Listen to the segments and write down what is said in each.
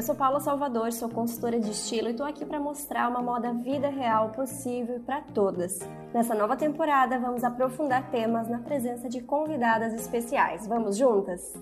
Eu sou Paula Salvador, sou consultora de estilo e estou aqui para mostrar uma moda vida real possível para todas. Nessa nova temporada, vamos aprofundar temas na presença de convidadas especiais. Vamos juntas?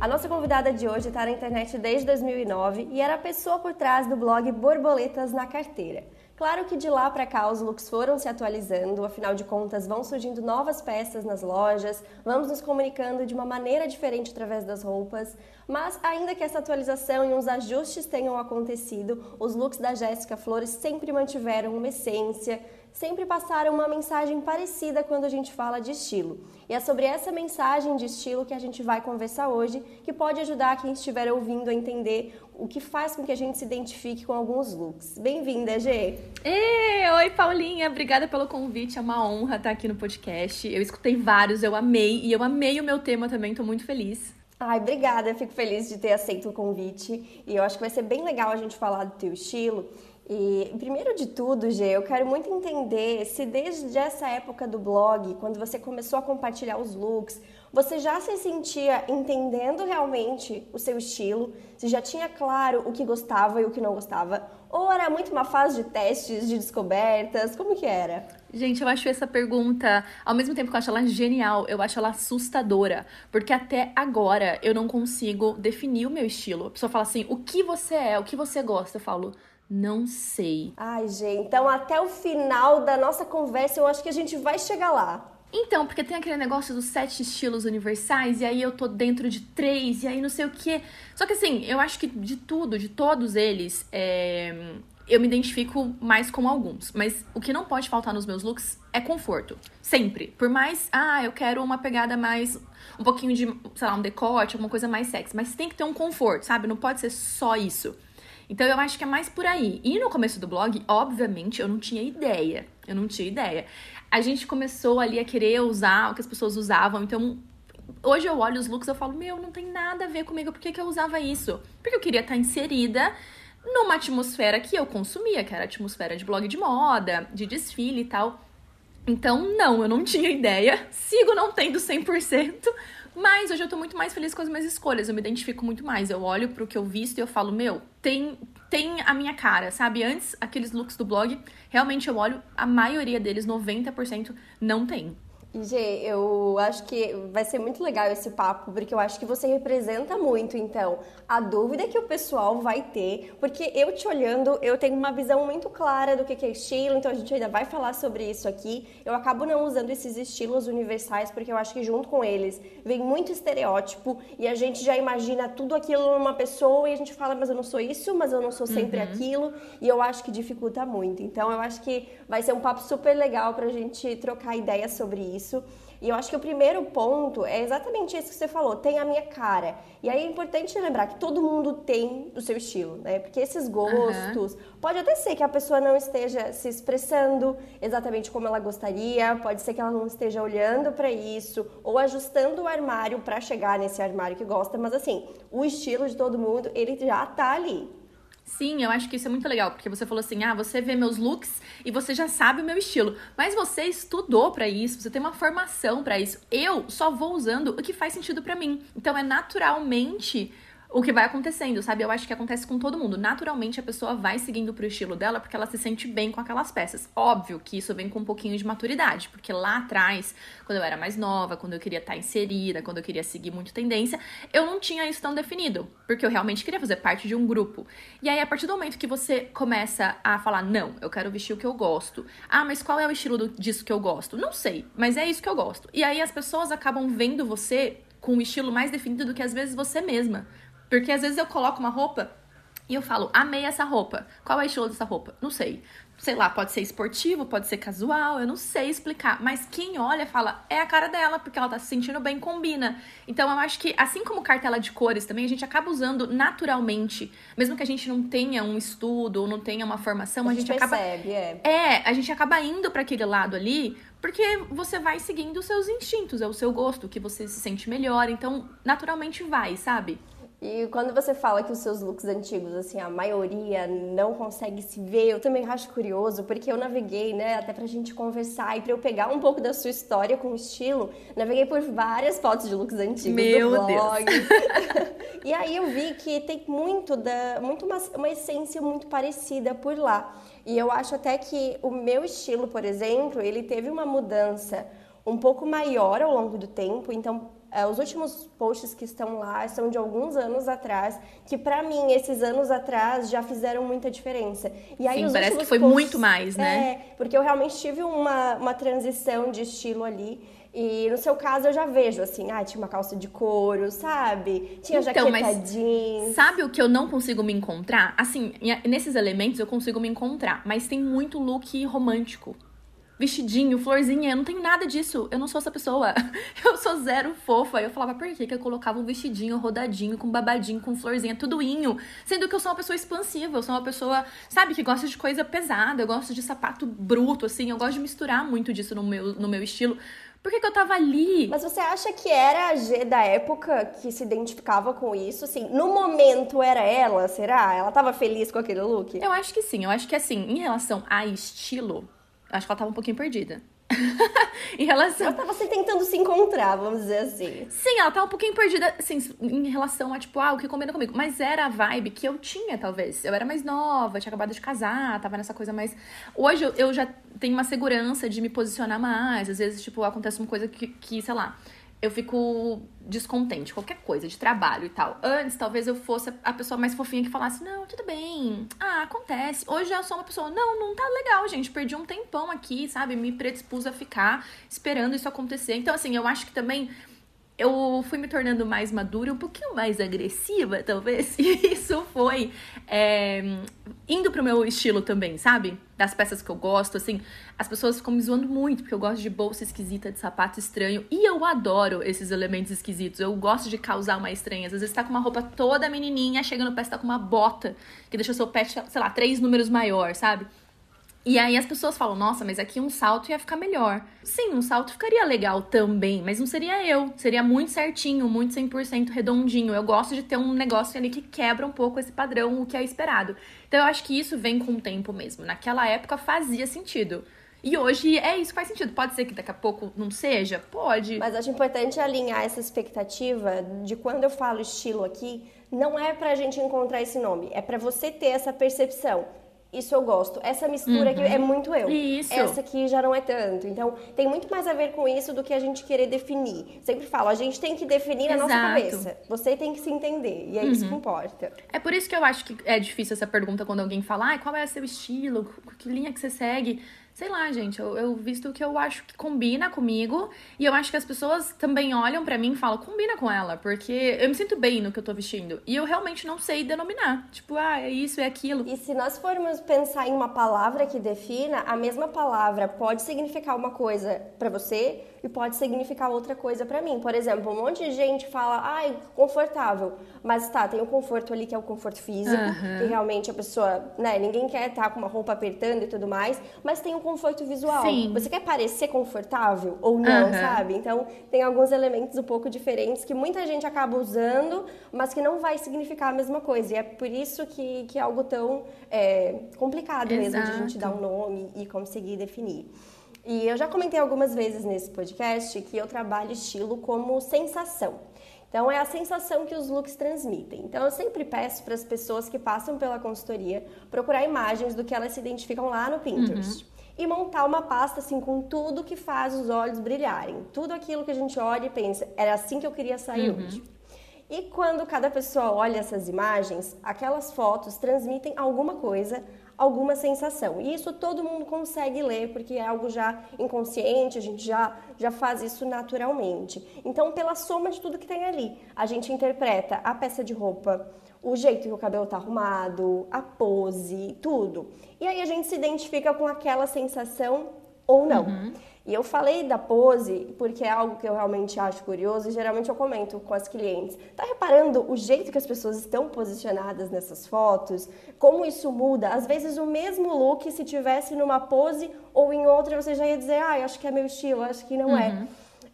A nossa convidada de hoje está na internet desde 2009 e era a pessoa por trás do blog Borboletas na Carteira. Claro que de lá para cá os looks foram se atualizando, afinal de contas vão surgindo novas peças nas lojas, vamos nos comunicando de uma maneira diferente através das roupas, mas ainda que essa atualização e uns ajustes tenham acontecido, os looks da Jéssica Flores sempre mantiveram uma essência, sempre passaram uma mensagem parecida quando a gente fala de estilo. E é sobre essa mensagem de estilo que a gente vai conversar hoje, que pode ajudar quem estiver ouvindo a entender o que faz com que a gente se identifique com alguns looks. Bem-vinda, Gê! Ei, oi, Paulinha! Obrigada pelo convite, é uma honra estar aqui no podcast. Eu escutei vários, eu amei, e eu amei o meu tema também, tô muito feliz. Ai, obrigada, fico feliz de ter aceito o convite e eu acho que vai ser bem legal a gente falar do teu estilo. E primeiro de tudo, Gê, eu quero muito entender se desde essa época do blog, quando você começou a compartilhar os looks, você já se sentia entendendo realmente o seu estilo, se já tinha claro o que gostava e o que não gostava, ou era muito uma fase de testes, de descobertas, como que era? Gente, eu acho essa pergunta, ao mesmo tempo que eu acho ela genial, eu acho ela assustadora, porque até agora eu não consigo definir o meu estilo. A pessoa fala assim: "O que você é? O que você gosta?" Eu falo: não sei. Ai, gente, então até o final da nossa conversa eu acho que a gente vai chegar lá. Então, porque tem aquele negócio dos sete estilos universais, e aí eu tô dentro de três, e aí não sei o quê. Só que assim, eu acho que de tudo, de todos eles, é... eu me identifico mais com alguns. Mas o que não pode faltar nos meus looks é conforto. Sempre. Por mais, ah, eu quero uma pegada mais. um pouquinho de, sei lá, um decote, alguma coisa mais sexy. Mas tem que ter um conforto, sabe? Não pode ser só isso. Então eu acho que é mais por aí. E no começo do blog, obviamente, eu não tinha ideia. Eu não tinha ideia. A gente começou ali a querer usar o que as pessoas usavam. Então, hoje eu olho os looks e eu falo, meu, não tem nada a ver comigo. Por que, que eu usava isso? Porque eu queria estar inserida numa atmosfera que eu consumia, que era a atmosfera de blog de moda, de desfile e tal. Então, não, eu não tinha ideia. Sigo não tendo 100%, mas hoje eu tô muito mais feliz com as minhas escolhas, eu me identifico muito mais. Eu olho pro que eu visto e eu falo, meu, tem, tem a minha cara, sabe? Antes, aqueles looks do blog, realmente eu olho, a maioria deles, 90%, não tem. Gê, eu acho que vai ser muito legal esse papo, porque eu acho que você representa muito, então, a dúvida que o pessoal vai ter, porque eu te olhando, eu tenho uma visão muito clara do que é estilo, então a gente ainda vai falar sobre isso aqui. Eu acabo não usando esses estilos universais, porque eu acho que junto com eles vem muito estereótipo e a gente já imagina tudo aquilo numa pessoa e a gente fala, mas eu não sou isso, mas eu não sou sempre uhum. aquilo, e eu acho que dificulta muito. Então, eu acho que vai ser um papo super legal pra gente trocar ideias sobre isso isso. E eu acho que o primeiro ponto é exatamente isso que você falou, tem a minha cara. E aí é importante lembrar que todo mundo tem o seu estilo, né? Porque esses gostos, uhum. pode até ser que a pessoa não esteja se expressando exatamente como ela gostaria, pode ser que ela não esteja olhando para isso ou ajustando o armário para chegar nesse armário que gosta, mas assim, o estilo de todo mundo, ele já tá ali. Sim, eu acho que isso é muito legal, porque você falou assim: ah, você vê meus looks e você já sabe o meu estilo. Mas você estudou para isso, você tem uma formação para isso. Eu só vou usando o que faz sentido para mim. Então é naturalmente o que vai acontecendo, sabe? Eu acho que acontece com todo mundo. Naturalmente a pessoa vai seguindo pro estilo dela porque ela se sente bem com aquelas peças. Óbvio que isso vem com um pouquinho de maturidade, porque lá atrás, quando eu era mais nova, quando eu queria estar tá inserida, quando eu queria seguir muito tendência, eu não tinha isso tão definido, porque eu realmente queria fazer parte de um grupo. E aí a partir do momento que você começa a falar, não, eu quero vestir o que eu gosto. Ah, mas qual é o estilo do, disso que eu gosto? Não sei, mas é isso que eu gosto. E aí as pessoas acabam vendo você com um estilo mais definido do que às vezes você mesma. Porque às vezes eu coloco uma roupa e eu falo, amei essa roupa. Qual é o estilo dessa roupa? Não sei. Sei lá, pode ser esportivo, pode ser casual, eu não sei explicar. Mas quem olha fala, é a cara dela, porque ela tá se sentindo bem, combina. Então eu acho que, assim como cartela de cores também, a gente acaba usando naturalmente. Mesmo que a gente não tenha um estudo ou não tenha uma formação, a, a gente, gente percebe, é. É, a gente acaba indo para aquele lado ali, porque você vai seguindo os seus instintos, é o seu gosto, que você se sente melhor. Então, naturalmente vai, sabe? E quando você fala que os seus looks antigos, assim, a maioria não consegue se ver, eu também acho curioso, porque eu naveguei, né, até pra gente conversar e pra eu pegar um pouco da sua história com estilo, naveguei por várias fotos de looks antigos Meu do blog. Deus. e aí eu vi que tem muito da muito uma, uma essência muito parecida por lá. E eu acho até que o meu estilo, por exemplo, ele teve uma mudança um pouco maior ao longo do tempo, então os últimos posts que estão lá são de alguns anos atrás, que para mim, esses anos atrás já fizeram muita diferença. E aí, Sim, parece que foi posts, muito mais, né? É, porque eu realmente tive uma, uma transição de estilo ali. E no seu caso eu já vejo assim, ah, tinha uma calça de couro, sabe? Tinha então, jaqueta jeans. Sabe o que eu não consigo me encontrar? Assim, nesses elementos eu consigo me encontrar, mas tem muito look romântico vestidinho, florzinha. Eu não tenho nada disso. Eu não sou essa pessoa. Eu sou zero fofa. Eu falava, por que, que eu colocava um vestidinho rodadinho, com babadinho, com florzinha, tudoinho? Sendo que eu sou uma pessoa expansiva. Eu sou uma pessoa, sabe, que gosta de coisa pesada. Eu gosto de sapato bruto, assim. Eu gosto de misturar muito disso no meu, no meu estilo. Por que, que, eu tava ali? Mas você acha que era a G da época que se identificava com isso? Assim, no momento era ela, será? Ela tava feliz com aquele look? Eu acho que sim. Eu acho que assim, em relação a estilo, Acho que ela tava um pouquinho perdida. em relação. Ela tava se tentando se encontrar, vamos dizer assim. Sim, ela tava um pouquinho perdida, assim, em relação a, tipo, ah, o que combina comigo. Mas era a vibe que eu tinha, talvez. Eu era mais nova, tinha acabado de casar, tava nessa coisa mais. Hoje eu, eu já tenho uma segurança de me posicionar mais. Às vezes, tipo, acontece uma coisa que, que sei lá eu fico descontente, qualquer coisa, de trabalho e tal. Antes, talvez eu fosse a pessoa mais fofinha que falasse, não, tudo bem, ah, acontece. Hoje eu sou uma pessoa, não, não tá legal, gente, perdi um tempão aqui, sabe? Me predispus a ficar esperando isso acontecer. Então, assim, eu acho que também eu fui me tornando mais madura, um pouquinho mais agressiva, talvez. E isso foi é, indo pro meu estilo também, sabe? Das peças que eu gosto, assim. As pessoas ficam me zoando muito, porque eu gosto de bolsa esquisita, de sapato estranho. E eu adoro esses elementos esquisitos. Eu gosto de causar uma estranha. Às vezes tá com uma roupa toda menininha, chega no pé, você tá com uma bota que deixa o seu pé, sei lá, três números maior, sabe? E aí as pessoas falam, nossa, mas aqui um salto ia ficar melhor. Sim, um salto ficaria legal também, mas não seria eu. Seria muito certinho, muito 100% redondinho. Eu gosto de ter um negócio ali que quebra um pouco esse padrão, o que é esperado. Então eu acho que isso vem com o tempo mesmo. Naquela época fazia sentido. E hoje é isso que faz sentido. Pode ser que daqui a pouco não seja? Pode. Mas acho importante alinhar essa expectativa de quando eu falo estilo aqui, não é pra gente encontrar esse nome, é para você ter essa percepção isso eu gosto. Essa mistura uhum. aqui é muito eu. Isso. Essa aqui já não é tanto. Então, tem muito mais a ver com isso do que a gente querer definir. Sempre falo, a gente tem que definir Exato. na nossa cabeça. Você tem que se entender. E aí uhum. isso comporta. É por isso que eu acho que é difícil essa pergunta quando alguém fala, ah, qual é o seu estilo? Que linha que você segue? Sei lá, gente, eu, eu visto o que eu acho que combina comigo. E eu acho que as pessoas também olham para mim e falam, combina com ela, porque eu me sinto bem no que eu tô vestindo. E eu realmente não sei denominar. Tipo, ah, é isso, é aquilo. E se nós formos pensar em uma palavra que defina, a mesma palavra pode significar uma coisa para você e pode significar outra coisa para mim. Por exemplo, um monte de gente fala, ai, confortável, mas tá, tem o conforto ali que é o conforto físico, uhum. que realmente a pessoa, né, ninguém quer estar tá com uma roupa apertando e tudo mais, mas tem o conforto visual. Sim. Você quer parecer confortável ou não, uhum. sabe? Então, tem alguns elementos um pouco diferentes que muita gente acaba usando, mas que não vai significar a mesma coisa. E é por isso que, que é algo tão é, complicado Exato. mesmo de a gente dar um nome e conseguir definir. E eu já comentei algumas vezes nesse podcast que eu trabalho estilo como sensação. Então, é a sensação que os looks transmitem. Então, eu sempre peço para as pessoas que passam pela consultoria procurar imagens do que elas se identificam lá no Pinterest. Uhum. E montar uma pasta assim com tudo que faz os olhos brilharem. Tudo aquilo que a gente olha e pensa, era assim que eu queria sair uhum. hoje. E quando cada pessoa olha essas imagens, aquelas fotos transmitem alguma coisa, alguma sensação. E isso todo mundo consegue ler, porque é algo já inconsciente, a gente já, já faz isso naturalmente. Então, pela soma de tudo que tem ali, a gente interpreta a peça de roupa, o jeito que o cabelo está arrumado, a pose, tudo. E aí a gente se identifica com aquela sensação ou não. Uhum. E eu falei da pose porque é algo que eu realmente acho curioso e geralmente eu comento com as clientes. Tá reparando o jeito que as pessoas estão posicionadas nessas fotos? Como isso muda? Às vezes o mesmo look, se tivesse numa pose ou em outra, você já ia dizer, ah, eu acho que é meu estilo, acho que não é. uhum. é.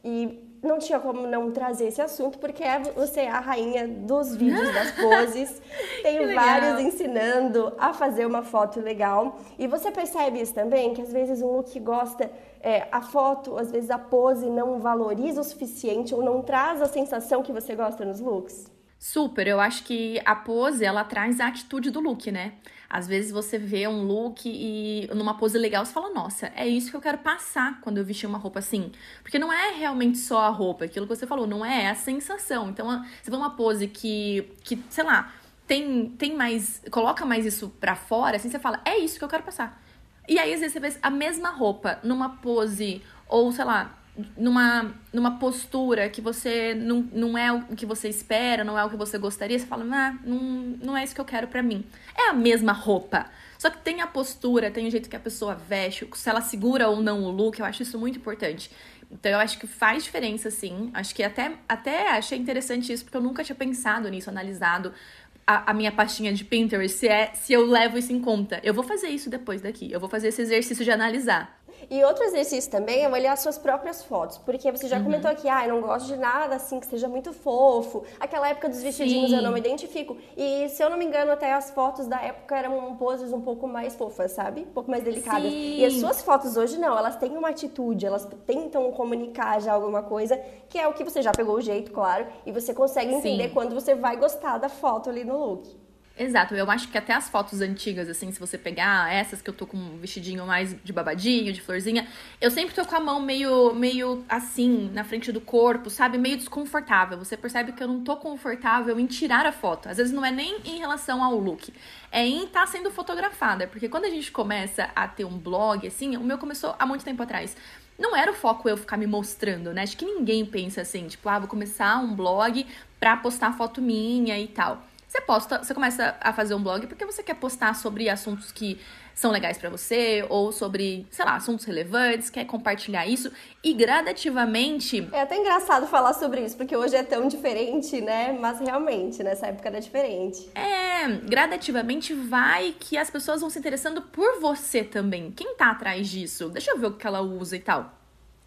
E não tinha como não trazer esse assunto, porque é, você é a rainha dos vídeos, das poses. Tem vários ensinando a fazer uma foto legal. E você percebe isso também, que às vezes um look gosta, é, a foto, às vezes a pose não valoriza o suficiente ou não traz a sensação que você gosta nos looks? Super, eu acho que a pose, ela traz a atitude do look, né? Às vezes você vê um look e numa pose legal você fala, nossa, é isso que eu quero passar quando eu vestir uma roupa assim. Porque não é realmente só a roupa, aquilo que você falou, não é, é a sensação. Então, você vê uma pose que, que sei lá, tem, tem mais, coloca mais isso pra fora, assim, você fala, é isso que eu quero passar. E aí, às vezes, você vê a mesma roupa numa pose, ou sei lá, numa, numa postura que você não, não é o que você espera, não é o que você gostaria, você fala, ah, não, não é isso que eu quero para mim. É a mesma roupa. Só que tem a postura, tem o jeito que a pessoa veste, se ela segura ou não o look, eu acho isso muito importante. Então eu acho que faz diferença, sim. Acho que até, até achei interessante isso, porque eu nunca tinha pensado nisso, analisado a, a, minha pastinha de Pinterest, se, é, se eu levo isso em conta. Eu vou fazer isso depois daqui. Eu vou fazer esse exercício de analisar. E outro exercício também é olhar suas próprias fotos, porque você já uhum. comentou aqui, ah, eu não gosto de nada assim que seja muito fofo. Aquela época dos vestidinhos Sim. eu não me identifico. E se eu não me engano, até as fotos da época eram poses um pouco mais fofas, sabe? Um pouco mais delicadas. Sim. E as suas fotos hoje não, elas têm uma atitude, elas tentam comunicar já alguma coisa, que é o que você já pegou o jeito, claro, e você consegue entender Sim. quando você vai gostar da foto ali no look. Exato, eu acho que até as fotos antigas, assim, se você pegar essas que eu tô com um vestidinho mais de babadinho, de florzinha, eu sempre tô com a mão meio, meio assim, na frente do corpo, sabe? Meio desconfortável. Você percebe que eu não tô confortável em tirar a foto. Às vezes não é nem em relação ao look, é em estar tá sendo fotografada. Porque quando a gente começa a ter um blog, assim, o meu começou há muito tempo atrás não era o foco eu ficar me mostrando, né? Acho que ninguém pensa assim, tipo, ah, vou começar um blog pra postar foto minha e tal. Você posta, você começa a fazer um blog porque você quer postar sobre assuntos que são legais para você ou sobre, sei lá, assuntos relevantes, quer compartilhar isso e gradativamente. É até engraçado falar sobre isso, porque hoje é tão diferente, né? Mas realmente, nessa época era diferente. É, gradativamente vai que as pessoas vão se interessando por você também. Quem tá atrás disso? Deixa eu ver o que ela usa e tal.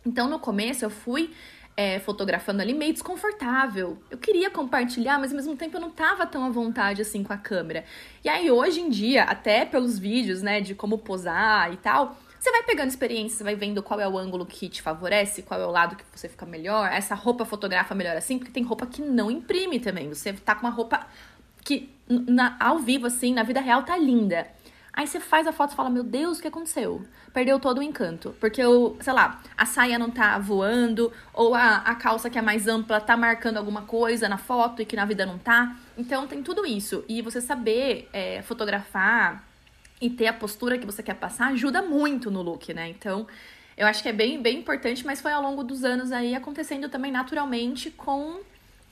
Então, no começo, eu fui é, fotografando ali meio desconfortável. Eu queria compartilhar, mas ao mesmo tempo eu não tava tão à vontade assim com a câmera. E aí hoje em dia, até pelos vídeos, né, de como posar e tal, você vai pegando experiência, você vai vendo qual é o ângulo que te favorece, qual é o lado que você fica melhor. Essa roupa fotografa melhor assim, porque tem roupa que não imprime também. Você tá com uma roupa que na, ao vivo, assim, na vida real, tá linda. Aí você faz a foto e fala: Meu Deus, o que aconteceu? Perdeu todo o encanto. Porque, o, sei lá, a saia não tá voando, ou a, a calça que é mais ampla tá marcando alguma coisa na foto e que na vida não tá. Então tem tudo isso. E você saber é, fotografar e ter a postura que você quer passar ajuda muito no look, né? Então. Eu acho que é bem, bem importante, mas foi ao longo dos anos aí acontecendo também naturalmente com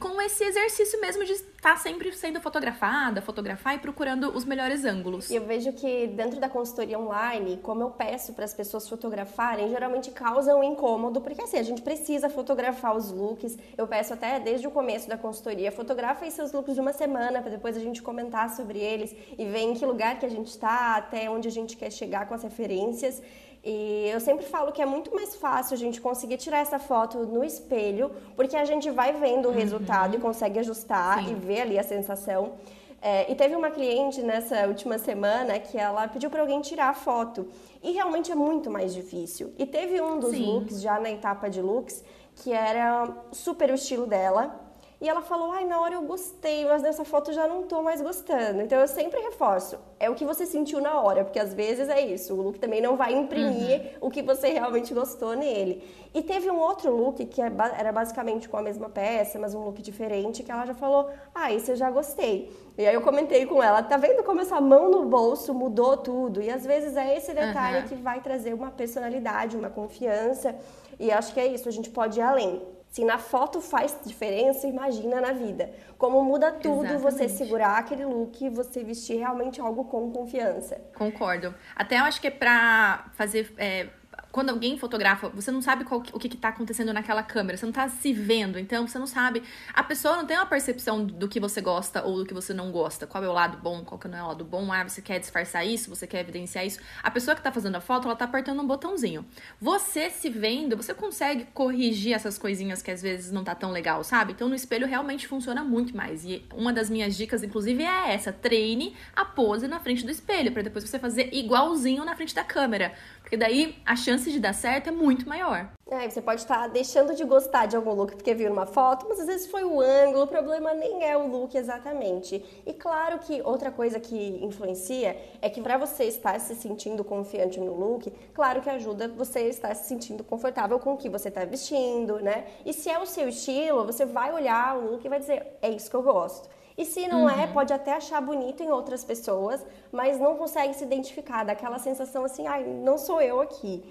com esse exercício mesmo de estar sempre sendo fotografada, fotografar e procurando os melhores ângulos. Eu vejo que dentro da consultoria online, como eu peço para as pessoas fotografarem, geralmente causa um incômodo, porque assim, a gente precisa fotografar os looks. Eu peço até desde o começo da consultoria, fotografa seus looks de uma semana para depois a gente comentar sobre eles e ver em que lugar que a gente está, até onde a gente quer chegar com as referências. E eu sempre falo que é muito mais fácil a gente conseguir tirar essa foto no espelho, porque a gente vai vendo o uhum. resultado e consegue ajustar Sim. e ver ali a sensação. É, e teve uma cliente nessa última semana que ela pediu para alguém tirar a foto. E realmente é muito mais difícil. E teve um dos Sim. looks, já na etapa de looks, que era super o estilo dela. E ela falou: ai, na hora eu gostei, mas nessa foto já não tô mais gostando. Então eu sempre reforço: é o que você sentiu na hora, porque às vezes é isso. O look também não vai imprimir uhum. o que você realmente gostou nele. E teve um outro look que é era basicamente com a mesma peça, mas um look diferente, que ela já falou: ah, esse eu já gostei. E aí eu comentei com ela: tá vendo como essa mão no bolso mudou tudo? E às vezes é esse detalhe uhum. que vai trazer uma personalidade, uma confiança. E acho que é isso, a gente pode ir além. Se na foto faz diferença, imagina na vida. Como muda tudo Exatamente. você segurar aquele look e você vestir realmente algo com confiança. Concordo. Até eu acho que é pra fazer. É quando alguém fotografa, você não sabe qual, o que, que tá acontecendo naquela câmera, você não tá se vendo, então você não sabe. A pessoa não tem uma percepção do que você gosta ou do que você não gosta. Qual é o lado bom, qual que não é o lado bom. Ah, você quer disfarçar isso, você quer evidenciar isso. A pessoa que tá fazendo a foto, ela tá apertando um botãozinho. Você se vendo, você consegue corrigir essas coisinhas que às vezes não tá tão legal, sabe? Então no espelho realmente funciona muito mais. E uma das minhas dicas, inclusive, é essa: treine a pose na frente do espelho, para depois você fazer igualzinho na frente da câmera. Porque daí a chance de dar certo é muito maior. É, você pode estar deixando de gostar de algum look porque viu uma foto, mas às vezes foi o ângulo, o problema nem é o look exatamente. E claro que outra coisa que influencia é que para você estar se sentindo confiante no look, claro que ajuda você a estar se sentindo confortável com o que você está vestindo, né? E se é o seu estilo, você vai olhar o look e vai dizer, é isso que eu gosto. E se não é, uhum. é, pode até achar bonito em outras pessoas, mas não consegue se identificar, daquela sensação assim, ai, não sou eu aqui.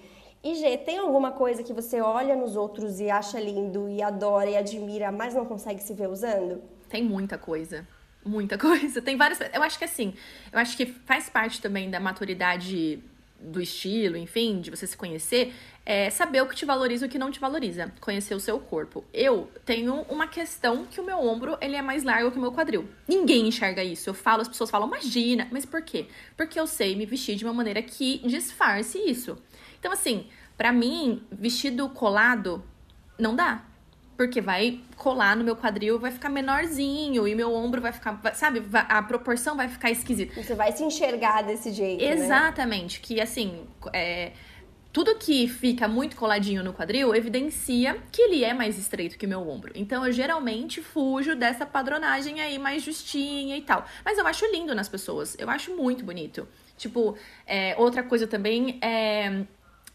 E G, tem alguma coisa que você olha nos outros e acha lindo e adora e admira, mas não consegue se ver usando? Tem muita coisa. Muita coisa. Tem várias. Eu acho que assim, eu acho que faz parte também da maturidade do estilo, enfim, de você se conhecer, é saber o que te valoriza e o que não te valoriza. Conhecer o seu corpo. Eu tenho uma questão que o meu ombro, ele é mais largo que o meu quadril. Ninguém enxerga isso. Eu falo, as pessoas falam, imagina. Mas por quê? Porque eu sei me vestir de uma maneira que disfarce isso. Então, assim, para mim, vestido colado não dá porque vai colar no meu quadril, vai ficar menorzinho e meu ombro vai ficar, sabe, a proporção vai ficar esquisita. Você vai se enxergar desse jeito, né? Exatamente, né? que assim, é, tudo que fica muito coladinho no quadril evidencia que ele é mais estreito que meu ombro. Então eu geralmente fujo dessa padronagem aí mais justinha e tal. Mas eu acho lindo nas pessoas, eu acho muito bonito. Tipo, é, outra coisa também é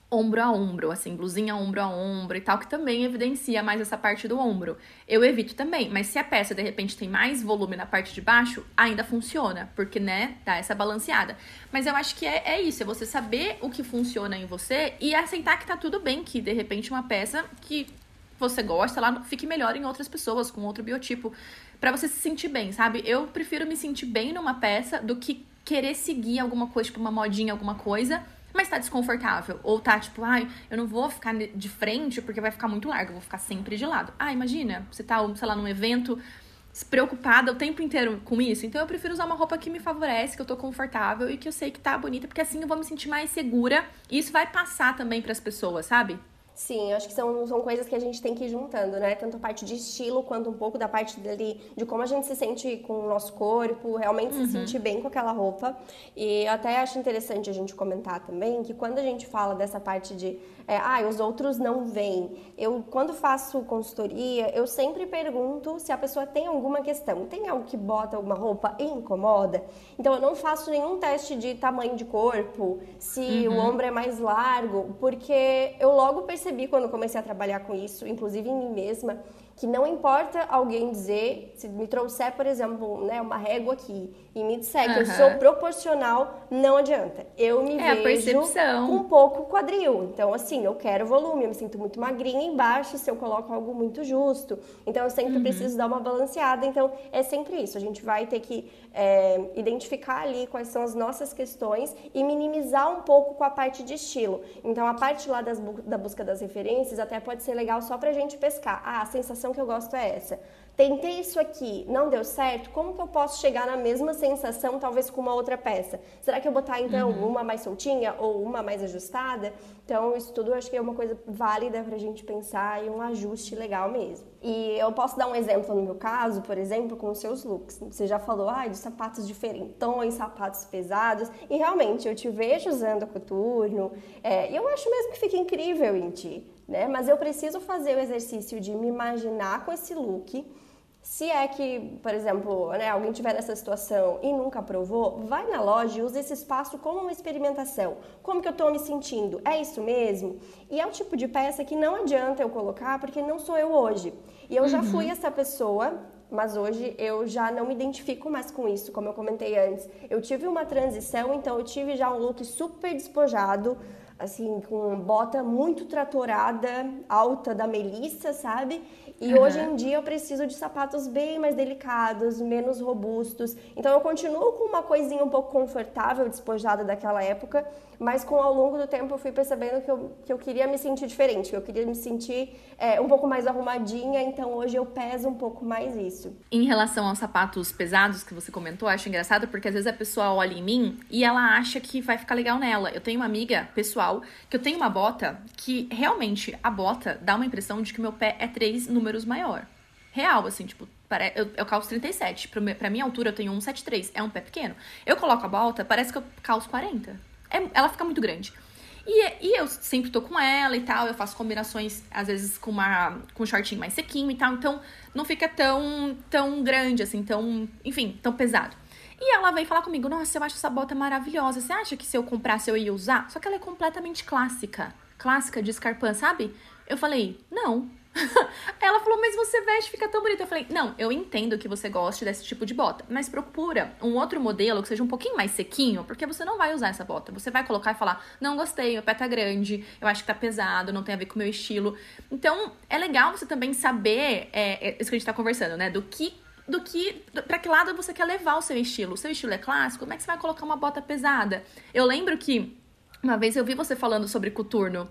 ombro a ombro, assim, blusinha ombro a ombro e tal, que também evidencia mais essa parte do ombro. Eu evito também, mas se a peça de repente tem mais volume na parte de baixo, ainda funciona, porque, né, dá essa balanceada. Mas eu acho que é, é isso, é você saber o que funciona em você e aceitar que tá tudo bem, que de repente uma peça que você gosta lá fique melhor em outras pessoas, com outro biotipo, para você se sentir bem, sabe? Eu prefiro me sentir bem numa peça do que querer seguir alguma coisa, tipo uma modinha, alguma coisa mas tá desconfortável. Ou tá tipo, ai, eu não vou ficar de frente porque vai ficar muito largo, eu vou ficar sempre de lado. Ah, imagina, você tá, sei lá, num evento preocupada o tempo inteiro com isso. Então eu prefiro usar uma roupa que me favorece, que eu tô confortável e que eu sei que tá bonita, porque assim eu vou me sentir mais segura e isso vai passar também para as pessoas, sabe? Sim, acho que são, são coisas que a gente tem que ir juntando, né? Tanto a parte de estilo quanto um pouco da parte dali, de como a gente se sente com o nosso corpo, realmente uhum. se sentir bem com aquela roupa. E eu até acho interessante a gente comentar também que quando a gente fala dessa parte de é, ah, os outros não vêm. Eu, quando faço consultoria, eu sempre pergunto se a pessoa tem alguma questão. Tem algo que bota alguma roupa e incomoda? Então, eu não faço nenhum teste de tamanho de corpo, se uhum. o ombro é mais largo, porque eu logo percebi quando comecei a trabalhar com isso, inclusive em mim mesma, que não importa alguém dizer, se me trouxer, por exemplo, né, uma régua aqui e me disser uhum. que eu sou proporcional, não adianta. Eu me é vejo com um pouco quadril. Então, assim, eu quero volume, eu me sinto muito magrinha embaixo se eu coloco algo muito justo. Então, eu sempre uhum. preciso dar uma balanceada. Então, é sempre isso. A gente vai ter que é, identificar ali quais são as nossas questões e minimizar um pouco com a parte de estilo. Então, a parte lá das, da busca das referências até pode ser legal só pra gente pescar. Ah, a sensação sensação que eu gosto é essa. Tentei isso aqui, não deu certo, como que eu posso chegar na mesma sensação, talvez com uma outra peça? Será que eu botar então uhum. uma mais soltinha ou uma mais ajustada? Então, isso tudo eu acho que é uma coisa válida pra gente pensar e um ajuste legal mesmo. E eu posso dar um exemplo no meu caso, por exemplo, com os seus looks. Você já falou, ah, de sapatos diferentões, sapatos pesados, e realmente eu te vejo usando coturno, é, e eu acho mesmo que fica incrível em ti né? Mas eu preciso fazer o exercício de me imaginar com esse look. Se é que, por exemplo, né, alguém tiver nessa situação e nunca provou, vai na loja e usa esse espaço como uma experimentação. Como que eu estou me sentindo? É isso mesmo? E é o tipo de peça que não adianta eu colocar porque não sou eu hoje. E eu uhum. já fui essa pessoa mas hoje eu já não me identifico mais com isso, como eu comentei antes. Eu tive uma transição, então eu tive já um look super despojado, assim, com bota muito tratorada, alta da Melissa, sabe? E uhum. hoje em dia eu preciso de sapatos bem mais delicados, menos robustos. Então eu continuo com uma coisinha um pouco confortável, despojada daquela época, mas com ao longo do tempo eu fui percebendo que eu, que eu queria me sentir diferente, que eu queria me sentir é, um pouco mais arrumadinha, então hoje eu peso um pouco mais isso. Em relação aos sapatos pesados que você comentou, acho engraçado porque às vezes a pessoa olha em mim e ela acha que vai ficar legal nela. Eu tenho uma amiga pessoal que eu tenho uma bota que realmente a bota dá uma impressão de que meu pé é três números maior. Real, assim, tipo, eu, eu calço 37. Pra, minha altura, eu tenho 1,73. É um pé pequeno. Eu coloco a bota, parece que eu calço 40. É, ela fica muito grande. E, e eu sempre tô com ela e tal. Eu faço combinações, às vezes, com, uma, com um shortinho mais sequinho e tal. Então, não fica tão, tão grande, assim, tão, enfim, tão pesado. E ela veio falar comigo: Nossa, eu acho essa bota maravilhosa. Você acha que se eu comprasse eu ia usar? Só que ela é completamente clássica. Clássica de escarpã, sabe? Eu falei: Não. Ela falou, mas você veste, fica tão bonita. Eu falei, não, eu entendo que você goste desse tipo de bota, mas procura um outro modelo que seja um pouquinho mais sequinho, porque você não vai usar essa bota. Você vai colocar e falar, não gostei, meu pé tá grande, eu acho que tá pesado, não tem a ver com o meu estilo. Então, é legal você também saber, é, é isso que a gente tá conversando, né, do que do que para que lado você quer levar o seu estilo. O seu estilo é clássico, como é que você vai colocar uma bota pesada? Eu lembro que uma vez eu vi você falando sobre coturno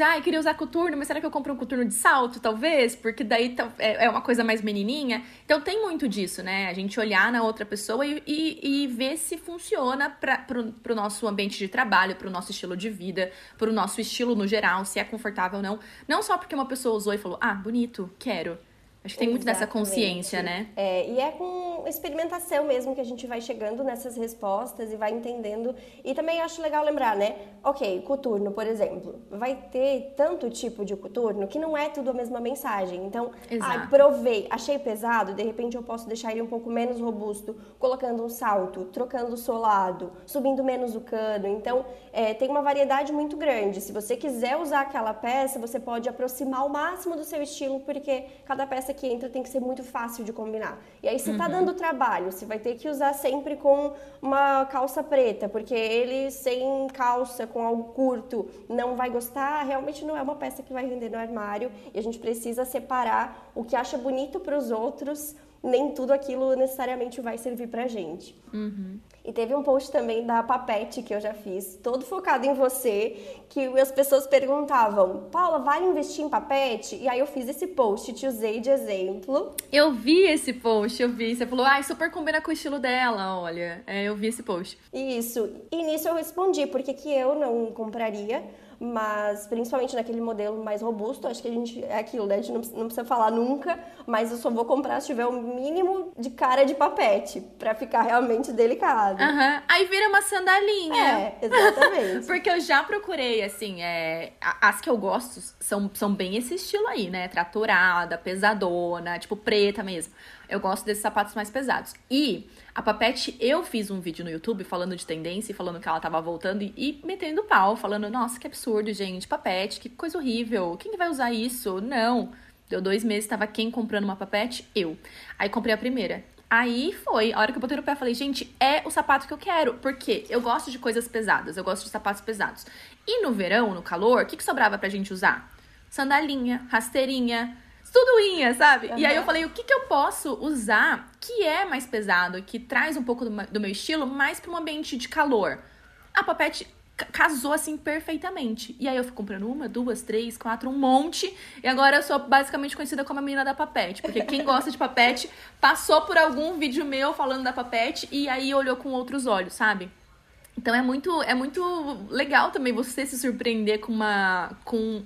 ah, queria usar coturno, mas será que eu compro um coturno de salto, talvez? Porque daí tá, é, é uma coisa mais menininha. Então tem muito disso, né? A gente olhar na outra pessoa e, e, e ver se funciona para pro, pro nosso ambiente de trabalho, pro nosso estilo de vida, pro nosso estilo no geral, se é confortável ou não. Não só porque uma pessoa usou e falou, ah, bonito, quero. Acho que tem muito dessa consciência, né? É, e é com experimentação mesmo que a gente vai chegando nessas respostas e vai entendendo. E também acho legal lembrar, né? Ok, coturno, por exemplo, vai ter tanto tipo de coturno que não é tudo a mesma mensagem. Então, ah, provei, achei pesado, de repente eu posso deixar ele um pouco menos robusto, colocando um salto, trocando o solado, subindo menos o cano. Então, é, tem uma variedade muito grande. Se você quiser usar aquela peça, você pode aproximar o máximo do seu estilo, porque cada peça que entra tem que ser muito fácil de combinar. E aí, se tá uhum. tá dando trabalho, você vai ter que usar sempre com uma calça preta, porque ele sem calça, com algo curto, não vai gostar, realmente não é uma peça que vai render no armário. E a gente precisa separar o que acha bonito para os outros, nem tudo aquilo necessariamente vai servir pra gente. Uhum. E teve um post também da Papete que eu já fiz, todo focado em você, que as pessoas perguntavam, Paula, vale investir em papete? E aí eu fiz esse post, te usei de exemplo. Eu vi esse post, eu vi. Você falou, ai, ah, super combina com o estilo dela, olha. É, eu vi esse post. Isso. E nisso eu respondi, porque que eu não compraria mas principalmente naquele modelo mais robusto, acho que a gente é aquilo, né? A gente não, não precisa falar nunca, mas eu só vou comprar se tiver o um mínimo de cara de papete, para ficar realmente delicado. Uhum. Aí vira uma sandalinha. É, exatamente. Porque eu já procurei, assim, é, as que eu gosto são, são bem esse estilo aí, né? Tratorada, pesadona, tipo preta mesmo. Eu gosto desses sapatos mais pesados. E a Papete, eu fiz um vídeo no YouTube falando de tendência, falando que ela tava voltando e, e metendo pau, falando, nossa, que absurdo, gente, Papete, que coisa horrível, quem vai usar isso? Não. Deu dois meses, tava quem comprando uma Papete? Eu. Aí comprei a primeira. Aí foi, a hora que eu botei no pé, falei, gente, é o sapato que eu quero. Porque eu gosto de coisas pesadas, eu gosto de sapatos pesados. E no verão, no calor, o que, que sobrava pra gente usar? Sandalinha, rasteirinha, tudo ia, sabe? Uhum. E aí eu falei, o que, que eu posso usar que é mais pesado, que traz um pouco do, do meu estilo, mais para um ambiente de calor? A Papete casou assim perfeitamente. E aí eu fui comprando uma, duas, três, quatro, um monte. E agora eu sou basicamente conhecida como a menina da papete. Porque quem gosta de papete passou por algum vídeo meu falando da papete e aí olhou com outros olhos, sabe? Então é muito, é muito legal também você se surpreender com uma, com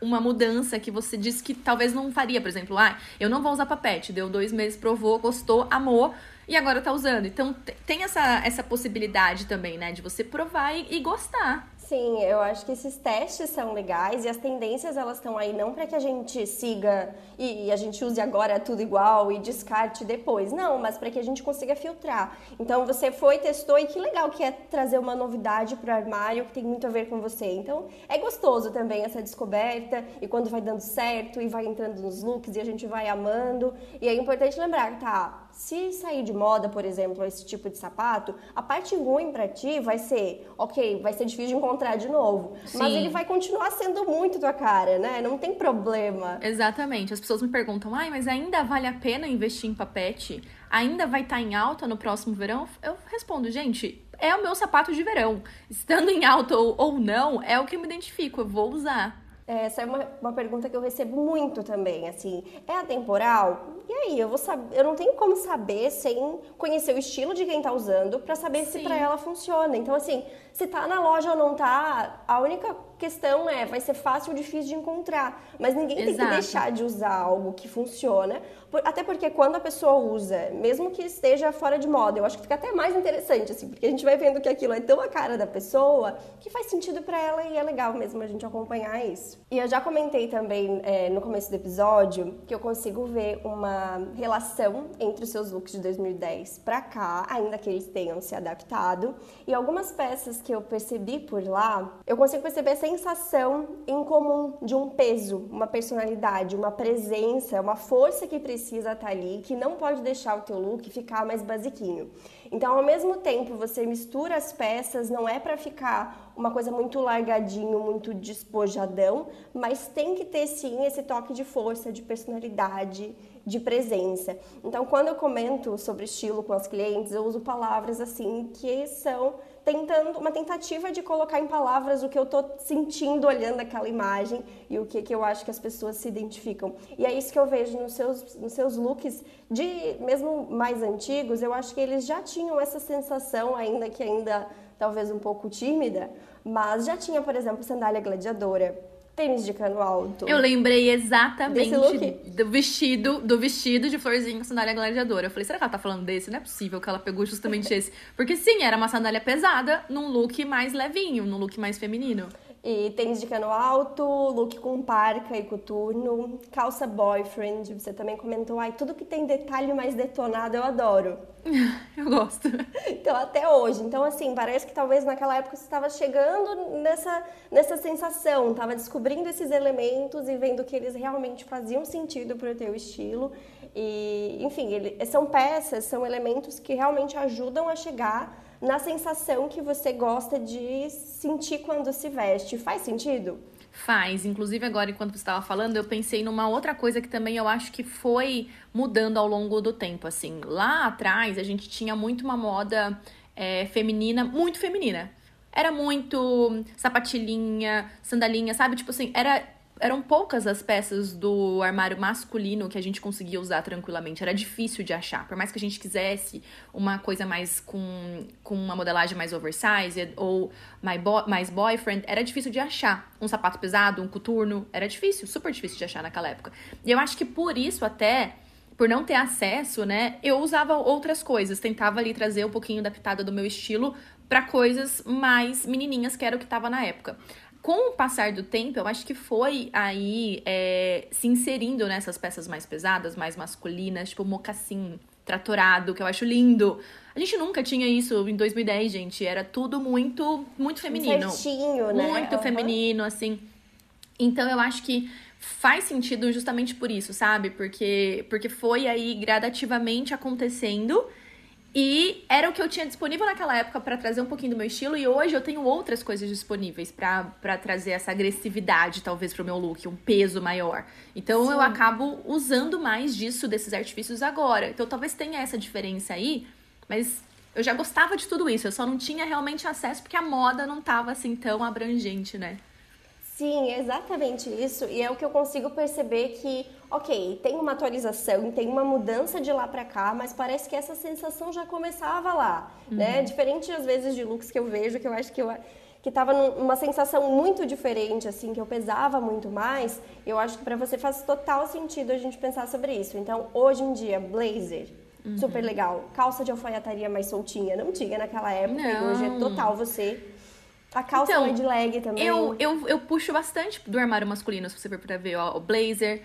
uma mudança que você disse que talvez não faria. Por exemplo, ah, eu não vou usar papete. Deu dois meses, provou, gostou, amou e agora tá usando. Então tem essa, essa possibilidade também, né? De você provar e, e gostar. Sim, eu acho que esses testes são legais e as tendências elas estão aí não para que a gente siga e, e, a gente use agora tudo igual e descarte depois, não, mas para que a gente consiga filtrar. Então você foi, testou e que legal que é trazer uma novidade para o armário que tem muito a ver com você. Então é gostoso também essa descoberta e quando vai dando certo e vai entrando nos looks e a gente vai amando. E é importante lembrar, tá? Se sair de moda, por exemplo, esse tipo de sapato, a parte ruim para ti vai ser, ok, vai ser difícil de encontrar de novo, Sim. mas ele vai continuar sendo muito tua cara, né? Não tem problema. Exatamente. As pessoas me perguntam, ai, mas ainda vale a pena investir em papete? Ainda vai estar tá em alta no próximo verão? Eu respondo, gente, é o meu sapato de verão. Estando em alta ou, não, é o que eu me identifico, eu vou usar. Essa é uma, uma pergunta que eu recebo muito também, assim, é atemporal? E aí, eu vou saber, eu não tenho como saber sem conhecer o estilo de quem tá usando para saber Sim. se para ela funciona. Então, assim, se tá na loja ou não tá, a única questão é, vai ser fácil ou difícil de encontrar. Mas ninguém Exato. tem que deixar de usar algo que funciona. Até porque quando a pessoa usa, mesmo que esteja fora de moda, eu acho que fica até mais interessante, assim, porque a gente vai vendo que aquilo é tão a cara da pessoa que faz sentido para ela e é legal mesmo a gente acompanhar isso. E eu já comentei também é, no começo do episódio que eu consigo ver uma relação entre os seus looks de 2010 para cá, ainda que eles tenham se adaptado. E algumas peças que eu percebi por lá, eu consigo perceber a sensação em comum de um peso, uma personalidade, uma presença, uma força que precisa estar ali, que não pode deixar o teu look ficar mais basiquinho. Então, ao mesmo tempo, você mistura as peças, não é para ficar uma coisa muito largadinho, muito despojadão, mas tem que ter sim esse toque de força, de personalidade, de presença. Então, quando eu comento sobre estilo com as clientes, eu uso palavras assim que são tentando uma tentativa de colocar em palavras o que eu tô sentindo olhando aquela imagem e o que, que eu acho que as pessoas se identificam. E é isso que eu vejo nos seus, nos seus looks de mesmo mais antigos, eu acho que eles já tinham essa sensação, ainda que ainda talvez um pouco tímida, mas já tinha, por exemplo, sandália gladiadora tênis de cano alto. Eu lembrei exatamente do vestido, do vestido de florzinha sandália gladiadora. Eu falei, será que ela tá falando desse? Não é possível que ela pegou justamente esse. Porque sim, era uma sandália pesada, num look mais levinho, num look mais feminino. E tênis de cano alto, look com parca e coturno, calça boyfriend, você também comentou, ai, tudo que tem detalhe mais detonado eu adoro. eu gosto. Então, até hoje. Então, assim, parece que talvez naquela época você estava chegando nessa, nessa sensação, estava descobrindo esses elementos e vendo que eles realmente faziam sentido para o teu estilo. E, enfim, ele, são peças, são elementos que realmente ajudam a chegar na sensação que você gosta de sentir quando se veste. Faz sentido? Faz. Inclusive, agora, enquanto você estava falando, eu pensei numa outra coisa que também eu acho que foi mudando ao longo do tempo. Assim, lá atrás, a gente tinha muito uma moda é, feminina, muito feminina. Era muito sapatilhinha, sandalinha, sabe? Tipo assim, era eram poucas as peças do armário masculino que a gente conseguia usar tranquilamente. Era difícil de achar. Por mais que a gente quisesse uma coisa mais com, com uma modelagem mais oversized ou mais, bo mais boyfriend, era difícil de achar. Um sapato pesado, um coturno, era difícil, super difícil de achar naquela época. E eu acho que por isso até por não ter acesso, né, eu usava outras coisas, tentava ali trazer um pouquinho da pitada do meu estilo para coisas mais menininhas, que era o que tava na época com o passar do tempo, eu acho que foi aí é, se inserindo nessas peças mais pesadas, mais masculinas, tipo mocassim, tratorado, que eu acho lindo. A gente nunca tinha isso em 2010, gente. Era tudo muito, muito feminino. Certinho, né? Muito uhum. feminino, assim. Então eu acho que faz sentido justamente por isso, sabe? Porque, porque foi aí gradativamente acontecendo e era o que eu tinha disponível naquela época para trazer um pouquinho do meu estilo. E hoje eu tenho outras coisas disponíveis para trazer essa agressividade, talvez, pro meu look, um peso maior. Então Sim. eu acabo usando mais disso, desses artifícios agora. Então talvez tenha essa diferença aí, mas eu já gostava de tudo isso. Eu só não tinha realmente acesso porque a moda não tava assim tão abrangente, né? Sim, exatamente isso. E é o que eu consigo perceber que, ok, tem uma atualização, tem uma mudança de lá para cá, mas parece que essa sensação já começava lá, uhum. né? Diferente às vezes de looks que eu vejo, que eu acho que eu que estava numa sensação muito diferente, assim, que eu pesava muito mais, eu acho que para você faz total sentido a gente pensar sobre isso. Então, hoje em dia, blazer, uhum. super legal. Calça de alfaiataria mais soltinha, não tinha naquela época, não. e hoje é total você a calça então, wide leg também. Eu, eu, eu puxo bastante do armário masculino, se você for pra ver, ó, o blazer,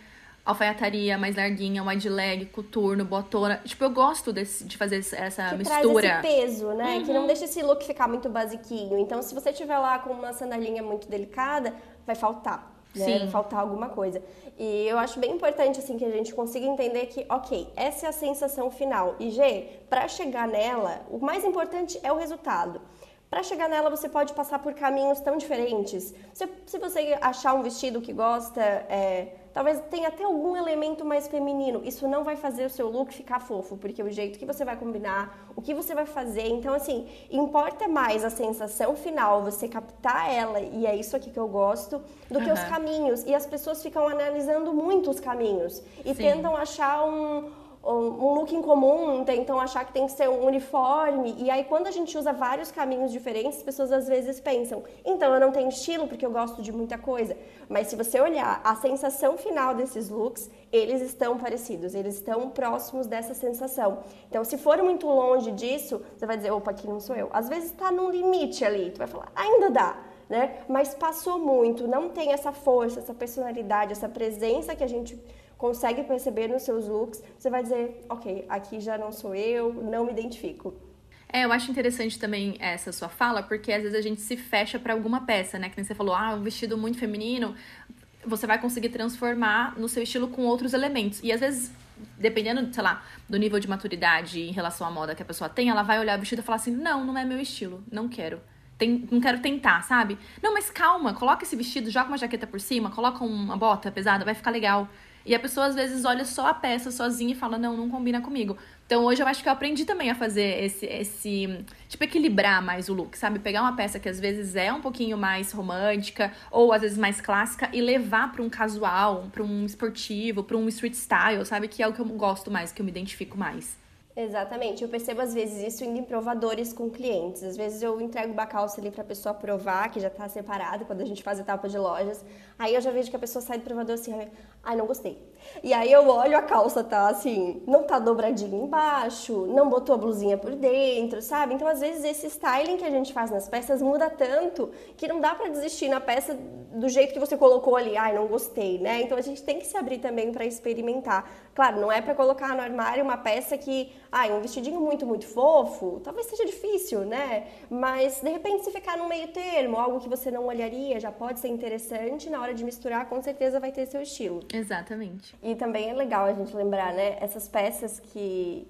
alfaiataria mais larguinha, wide leg, coturno, botona. Tipo, eu gosto desse, de fazer essa que mistura. Traz esse peso, né? Uhum. Que não deixa esse look ficar muito basiquinho. Então, se você tiver lá com uma sandalinha muito delicada, vai faltar. né? Sim. Vai faltar alguma coisa. E eu acho bem importante assim que a gente consiga entender que, ok, essa é a sensação final. E G, para chegar nela, o mais importante é o resultado. Para chegar nela, você pode passar por caminhos tão diferentes. Se, se você achar um vestido que gosta, é, talvez tenha até algum elemento mais feminino. Isso não vai fazer o seu look ficar fofo, porque o jeito que você vai combinar, o que você vai fazer. Então, assim, importa mais a sensação final, você captar ela, e é isso aqui que eu gosto, do que os caminhos. E as pessoas ficam analisando muito os caminhos e Sim. tentam achar um um look em comum, tentam achar que tem que ser um uniforme. E aí, quando a gente usa vários caminhos diferentes, as pessoas às vezes pensam, então eu não tenho estilo porque eu gosto de muita coisa. Mas se você olhar a sensação final desses looks, eles estão parecidos, eles estão próximos dessa sensação. Então, se for muito longe disso, você vai dizer, opa, aqui não sou eu. Às vezes está num limite ali, tu vai falar, ainda dá. Né? Mas passou muito, não tem essa força, essa personalidade, essa presença que a gente consegue perceber nos seus looks, você vai dizer, ok, aqui já não sou eu, não me identifico. É, eu acho interessante também essa sua fala, porque às vezes a gente se fecha para alguma peça, né? Que nem você falou, ah, um vestido muito feminino, você vai conseguir transformar no seu estilo com outros elementos. E às vezes, dependendo, sei lá, do nível de maturidade em relação à moda que a pessoa tem, ela vai olhar o vestido e falar assim: não, não é meu estilo, não quero. Tem, não quero tentar, sabe? Não, mas calma, coloca esse vestido, joga uma jaqueta por cima, coloca uma bota pesada, vai ficar legal. E a pessoa às vezes olha só a peça sozinha e fala: não, não combina comigo. Então hoje eu acho que eu aprendi também a fazer esse, esse. Tipo, equilibrar mais o look, sabe? Pegar uma peça que às vezes é um pouquinho mais romântica ou às vezes mais clássica e levar para um casual, para um esportivo, para um street style, sabe? Que é o que eu gosto mais, que eu me identifico mais. Exatamente. Eu percebo às vezes isso indo em provadores com clientes. Às vezes eu entrego uma calça ali para a pessoa provar, que já está separada quando a gente faz etapa de lojas. Aí eu já vejo que a pessoa sai do provador assim, ai, não gostei. E aí eu olho a calça tá assim, não tá dobradinha embaixo, não botou a blusinha por dentro, sabe? Então às vezes esse styling que a gente faz nas peças muda tanto que não dá para desistir na peça do jeito que você colocou ali, ai, não gostei, né? Então a gente tem que se abrir também para experimentar. Claro, não é para colocar no armário uma peça que, ai, um vestidinho muito, muito fofo, talvez seja difícil, né? Mas de repente se ficar no meio termo, algo que você não olharia, já pode ser interessante na hora hora de misturar, com certeza vai ter seu estilo. Exatamente. E também é legal a gente lembrar, né? Essas peças que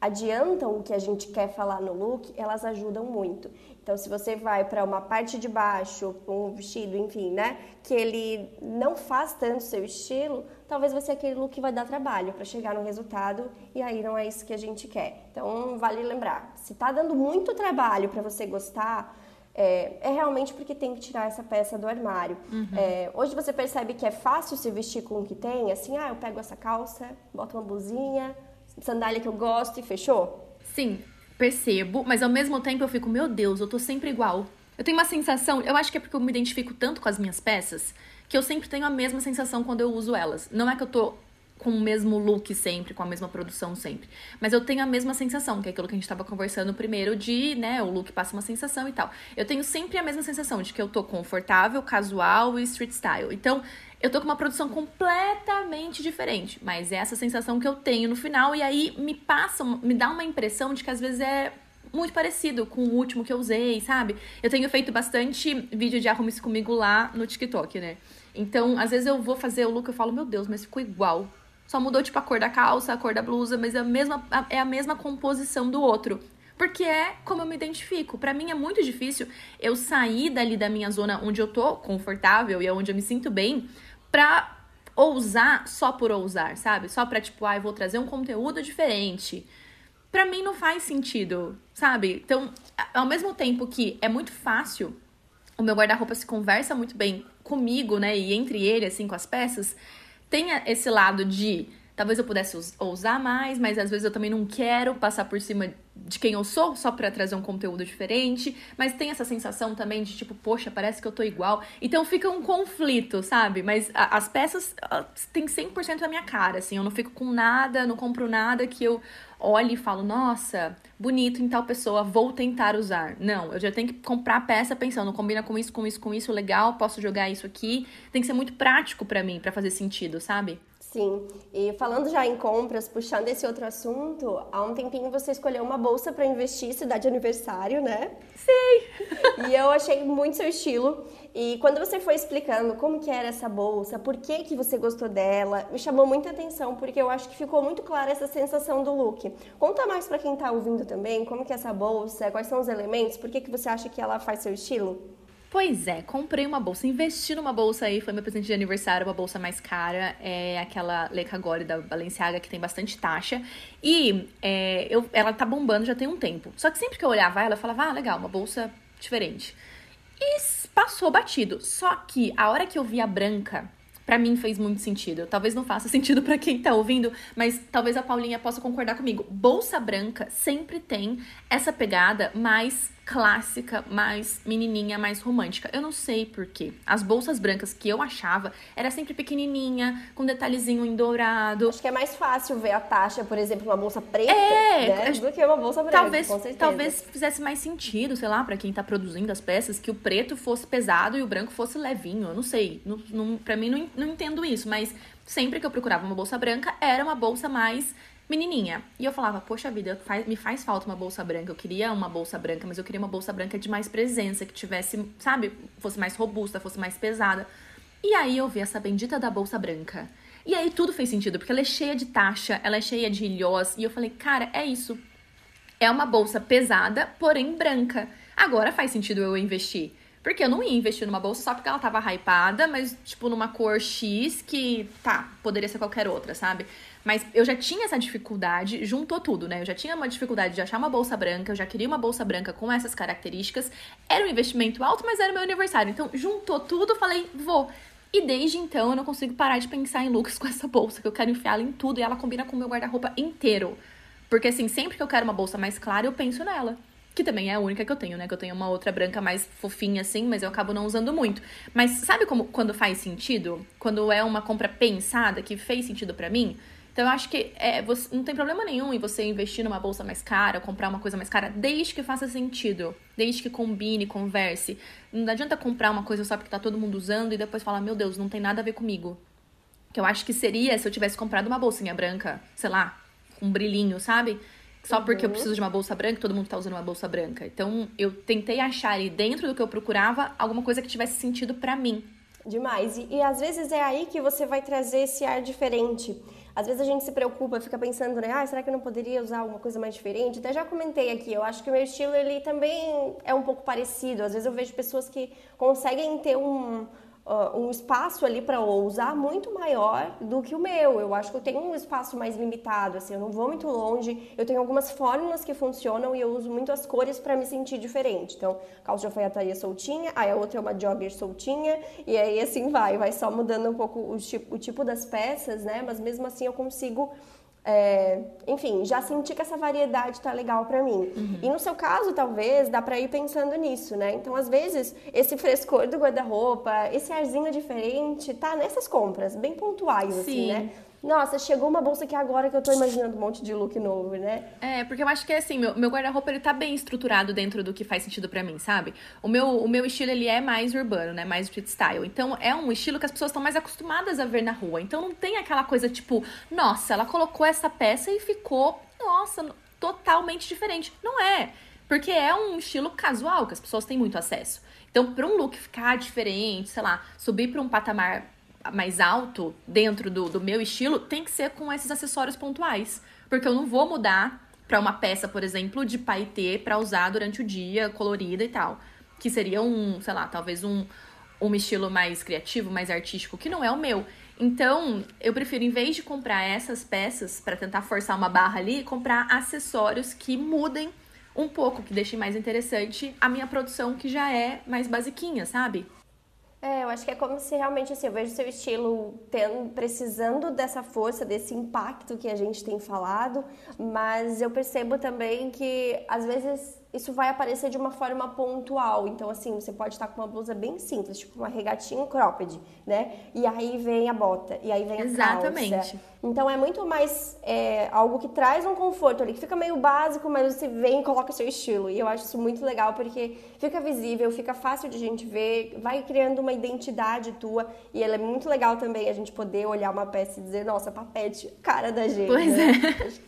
adiantam o que a gente quer falar no look, elas ajudam muito. Então, se você vai para uma parte de baixo, um vestido, enfim, né, que ele não faz tanto seu estilo, talvez vai ser aquele look que vai dar trabalho para chegar no resultado e aí não é isso que a gente quer. Então, vale lembrar, se tá dando muito trabalho para você gostar, é, é, realmente porque tem que tirar essa peça do armário. Uhum. É, hoje você percebe que é fácil se vestir com o que tem, assim, ah, eu pego essa calça, boto uma blusinha, sandália que eu gosto e fechou? Sim, percebo, mas ao mesmo tempo eu fico, meu Deus, eu tô sempre igual. Eu tenho uma sensação, eu acho que é porque eu me identifico tanto com as minhas peças, que eu sempre tenho a mesma sensação quando eu uso elas. Não é que eu tô com o mesmo look sempre, com a mesma produção sempre. Mas eu tenho a mesma sensação, que é aquilo que a gente estava conversando primeiro de, né, o look passa uma sensação e tal. Eu tenho sempre a mesma sensação de que eu tô confortável, casual e street style. Então, eu tô com uma produção completamente diferente, mas é essa sensação que eu tenho no final e aí me passa, me dá uma impressão de que às vezes é muito parecido com o último que eu usei, sabe? Eu tenho feito bastante vídeo de arrume-se comigo lá no TikTok, né? Então, às vezes eu vou fazer o look e falo, meu Deus, mas ficou igual. Só mudou, tipo, a cor da calça, a cor da blusa, mas é a mesma, é a mesma composição do outro. Porque é como eu me identifico. Para mim é muito difícil eu sair dali da minha zona onde eu tô confortável e onde eu me sinto bem pra ousar só por ousar, sabe? Só pra, tipo, ah, vou trazer um conteúdo diferente. Pra mim não faz sentido, sabe? Então, ao mesmo tempo que é muito fácil, o meu guarda-roupa se conversa muito bem comigo, né? E entre ele, assim, com as peças tenha esse lado de talvez eu pudesse ousar mais, mas às vezes eu também não quero passar por cima de quem eu sou só para trazer um conteúdo diferente, mas tem essa sensação também de tipo, poxa, parece que eu tô igual. Então fica um conflito, sabe? Mas a, as peças têm 100% da minha cara, assim, eu não fico com nada, não compro nada que eu olhe e falo, nossa, bonito em tal pessoa, vou tentar usar. Não, eu já tenho que comprar a peça pensando, combina com isso, com isso, com isso, legal, posso jogar isso aqui. Tem que ser muito prático para mim, para fazer sentido, sabe? Sim, e falando já em compras, puxando esse outro assunto, há um tempinho você escolheu uma bolsa para investir, cidade aniversário, né? Sim! e eu achei muito seu estilo. E quando você foi explicando como que era essa bolsa, por que que você gostou dela, me chamou muita atenção, porque eu acho que ficou muito clara essa sensação do look. Conta mais para quem tá ouvindo também, como que é essa bolsa, quais são os elementos, por que que você acha que ela faz seu estilo? Pois é, comprei uma bolsa, investi numa bolsa aí, foi meu presente de aniversário, uma bolsa mais cara, é aquela Le Cagole da Balenciaga que tem bastante taxa. E é, eu, ela tá bombando já tem um tempo. Só que sempre que eu olhava ela, eu falava, ah, legal, uma bolsa diferente. E passou batido. Só que a hora que eu vi a branca, para mim fez muito sentido. Talvez não faça sentido para quem tá ouvindo, mas talvez a Paulinha possa concordar comigo. Bolsa branca sempre tem essa pegada mais clássica, mais menininha, mais romântica. Eu não sei porquê. As bolsas brancas que eu achava era sempre pequenininha, com detalhezinho em dourado. Acho que é mais fácil ver a taxa, por exemplo, uma bolsa preta, é, né, do que uma bolsa branca, talvez, Talvez fizesse mais sentido, sei lá, para quem tá produzindo as peças, que o preto fosse pesado e o branco fosse levinho. Eu não sei. Não, não, pra mim, não, não entendo isso, mas sempre que eu procurava uma bolsa branca, era uma bolsa mais menininha. E eu falava, poxa vida, faz, me faz falta uma bolsa branca. Eu queria uma bolsa branca, mas eu queria uma bolsa branca de mais presença, que tivesse, sabe, fosse mais robusta, fosse mais pesada. E aí eu vi essa bendita da bolsa branca. E aí tudo fez sentido, porque ela é cheia de taxa, ela é cheia de ilhós. E eu falei, cara, é isso. É uma bolsa pesada, porém branca. Agora faz sentido eu investir. Porque eu não ia investir numa bolsa só porque ela tava hypada, mas, tipo, numa cor X que, tá, poderia ser qualquer outra, sabe? Mas eu já tinha essa dificuldade, juntou tudo, né? Eu já tinha uma dificuldade de achar uma bolsa branca, eu já queria uma bolsa branca com essas características. Era um investimento alto, mas era meu aniversário. Então, juntou tudo, falei, vou. E desde então eu não consigo parar de pensar em looks com essa bolsa, que eu quero enfiá-la em tudo e ela combina com o meu guarda-roupa inteiro. Porque assim, sempre que eu quero uma bolsa mais clara, eu penso nela. Que também é a única que eu tenho, né? Que eu tenho uma outra branca mais fofinha assim, mas eu acabo não usando muito. Mas sabe como quando faz sentido? Quando é uma compra pensada que fez sentido para mim? Então eu acho que é, você, não tem problema nenhum em você investir numa bolsa mais cara, comprar uma coisa mais cara, desde que faça sentido, desde que combine, converse. Não adianta comprar uma coisa só porque tá todo mundo usando e depois falar, meu Deus, não tem nada a ver comigo. Que eu acho que seria se eu tivesse comprado uma bolsinha branca, sei lá, com um brilhinho, sabe? Só porque eu uhum. preciso de uma bolsa branca, todo mundo tá usando uma bolsa branca. Então eu tentei achar ali dentro do que eu procurava alguma coisa que tivesse sentido para mim. Demais. E, e às vezes é aí que você vai trazer esse ar diferente. Às vezes a gente se preocupa, fica pensando, né? Ah, será que eu não poderia usar alguma coisa mais diferente? Até já comentei aqui, eu acho que o meu estilo ele também é um pouco parecido. Às vezes eu vejo pessoas que conseguem ter um uh, um espaço ali para usar muito maior do que o meu. Eu acho que eu tenho um espaço mais limitado, assim, eu não vou muito longe. Eu tenho algumas fórmulas que funcionam e eu uso muito as cores para me sentir diferente. Então, calça de alfaiataria soltinha, aí a outra é uma jogger soltinha, e aí assim vai, vai só mudando um pouco o tipo, o tipo das peças, né? Mas mesmo assim eu consigo é, enfim, já senti que essa variedade tá legal para mim. Uhum. E no seu caso, talvez, dá para ir pensando nisso, né? Então, às vezes, esse frescor do guarda-roupa, esse arzinho diferente, tá nessas compras, bem pontuais, assim, Sim. assim, né? Nossa, chegou uma bolsa que agora que eu tô imaginando um monte de look novo, né? É, porque eu acho que assim, meu, meu guarda-roupa ele tá bem estruturado dentro do que faz sentido para mim, sabe? O meu, o meu estilo ele é mais urbano, né? Mais street style. Então é um estilo que as pessoas estão mais acostumadas a ver na rua. Então não tem aquela coisa tipo, nossa, ela colocou essa peça e ficou, nossa, totalmente diferente. Não é. Porque é um estilo casual que as pessoas têm muito acesso. Então, para um look ficar diferente, sei lá, subir para um patamar mais alto dentro do, do meu estilo tem que ser com esses acessórios pontuais. Porque eu não vou mudar para uma peça, por exemplo, de paetê para usar durante o dia, colorida e tal. Que seria um, sei lá, talvez um, um estilo mais criativo, mais artístico, que não é o meu. Então, eu prefiro, em vez de comprar essas peças para tentar forçar uma barra ali, comprar acessórios que mudem um pouco, que deixem mais interessante a minha produção, que já é mais basiquinha, sabe? É, eu acho que é como se realmente assim, eu vejo seu estilo tendo, precisando dessa força, desse impacto que a gente tem falado, mas eu percebo também que às vezes isso vai aparecer de uma forma pontual. Então, assim, você pode estar com uma blusa bem simples, tipo uma regatinha cropped, né? E aí vem a bota, e aí vem a Exatamente. calça. Então, é muito mais é, algo que traz um conforto ali, que fica meio básico, mas você vem e coloca seu estilo. E eu acho isso muito legal, porque fica visível, fica fácil de a gente ver, vai criando uma identidade tua. E ela é muito legal também a gente poder olhar uma peça e dizer, nossa, papete, cara da gente. Pois né? é.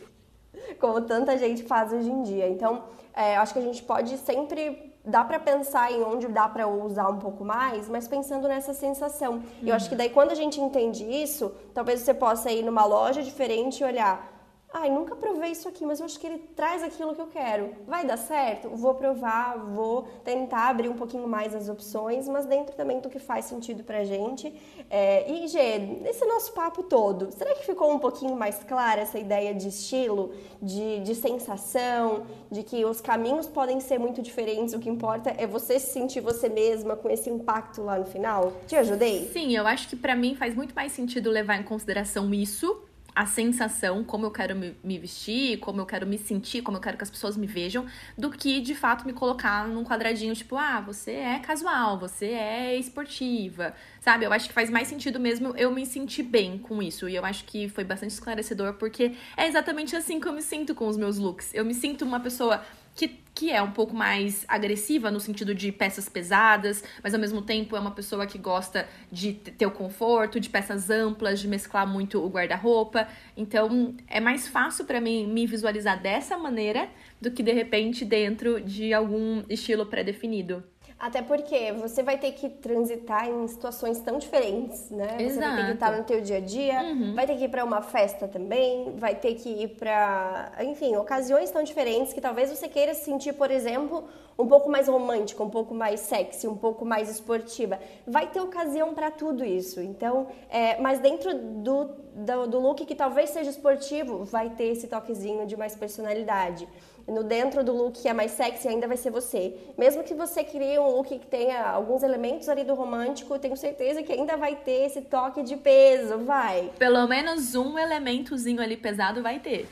Como tanta gente faz hoje em dia. Então, é, acho que a gente pode sempre dá para pensar em onde dá para usar um pouco mais, mas pensando nessa sensação. E eu acho que daí quando a gente entende isso, talvez você possa ir numa loja diferente e olhar Ai, nunca provei isso aqui, mas eu acho que ele traz aquilo que eu quero. Vai dar certo? Vou provar, vou tentar abrir um pouquinho mais as opções, mas dentro também do que faz sentido pra gente. É, e, Gê, nesse nosso papo todo, será que ficou um pouquinho mais clara essa ideia de estilo, de, de sensação, de que os caminhos podem ser muito diferentes, o que importa é você se sentir você mesma com esse impacto lá no final? Te ajudei? Sim, eu acho que para mim faz muito mais sentido levar em consideração isso a sensação, como eu quero me, vestir, como eu quero me sentir, como eu quero que as pessoas me vejam, do que de fato me colocar num quadradinho tipo, ah, você é casual, você é esportiva, sabe? Eu acho que faz mais sentido mesmo eu me sentir bem com isso. E eu acho que foi bastante esclarecedor, porque é exatamente assim que eu me sinto com os meus looks. Eu me sinto uma pessoa que, que é um pouco mais agressiva no sentido de peças pesadas, mas ao mesmo tempo é uma pessoa que gosta de ter o conforto, de peças amplas, de mesclar muito o guarda-roupa. Então é mais fácil para mim me visualizar dessa maneira do que de repente dentro de algum estilo pré-definido. Até porque você vai ter que transitar em situações tão diferentes, né? Exato. Você vai ter que estar no teu dia a dia, uhum. vai ter que ir para uma festa também, vai ter que ir para, enfim, ocasiões tão diferentes que talvez você queira se sentir, por exemplo, um pouco mais romântica, um pouco mais sexy, um pouco mais esportiva. Vai ter ocasião para tudo isso. Então, é, mas dentro do, do, do look que talvez seja esportivo, vai ter esse toquezinho de mais personalidade no dentro do look que é mais sexy ainda vai ser você. Mesmo que você crie um look que tenha alguns elementos ali do romântico, tenho certeza que ainda vai ter esse toque de peso, vai. Pelo menos um elementozinho ali pesado vai ter.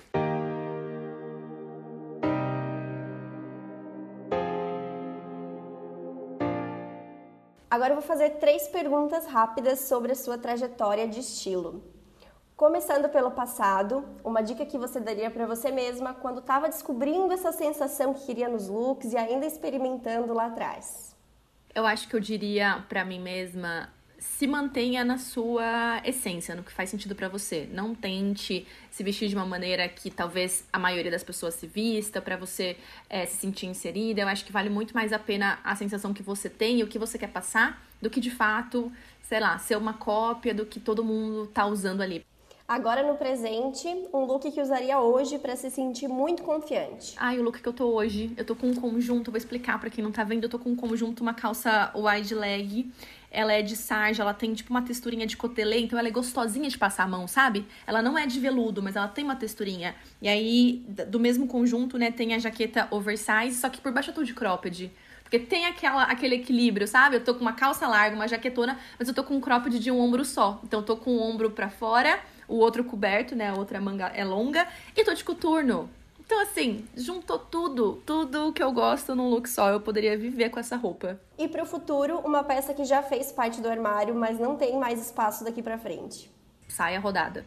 Agora eu vou fazer três perguntas rápidas sobre a sua trajetória de estilo. Começando pelo passado, uma dica que você daria para você mesma quando estava descobrindo essa sensação que queria nos looks e ainda experimentando lá atrás? Eu acho que eu diria para mim mesma se mantenha na sua essência, no que faz sentido para você. Não tente se vestir de uma maneira que talvez a maioria das pessoas se vista, para você é, se sentir inserida. Eu acho que vale muito mais a pena a sensação que você tem e o que você quer passar, do que de fato, sei lá, ser uma cópia do que todo mundo tá usando ali. Agora no presente, um look que usaria hoje para se sentir muito confiante. Ai, o look que eu tô hoje, eu tô com um conjunto, vou explicar para quem não tá vendo, eu tô com um conjunto, uma calça wide leg. Ela é de sarja, ela tem tipo uma texturinha de cotelê, então ela é gostosinha de passar a mão, sabe? Ela não é de veludo, mas ela tem uma texturinha. E aí, do mesmo conjunto, né, tem a jaqueta oversize, só que por baixo eu tô de cropped. Porque tem aquela, aquele equilíbrio, sabe? Eu tô com uma calça larga, uma jaquetona, mas eu tô com um cropped de um ombro só. Então eu tô com o ombro para fora o outro coberto, né? A outra manga é longa. E tô de coturno. Então, assim, juntou tudo, tudo que eu gosto num look só. Eu poderia viver com essa roupa. E pro futuro, uma peça que já fez parte do armário, mas não tem mais espaço daqui pra frente. Saia rodada.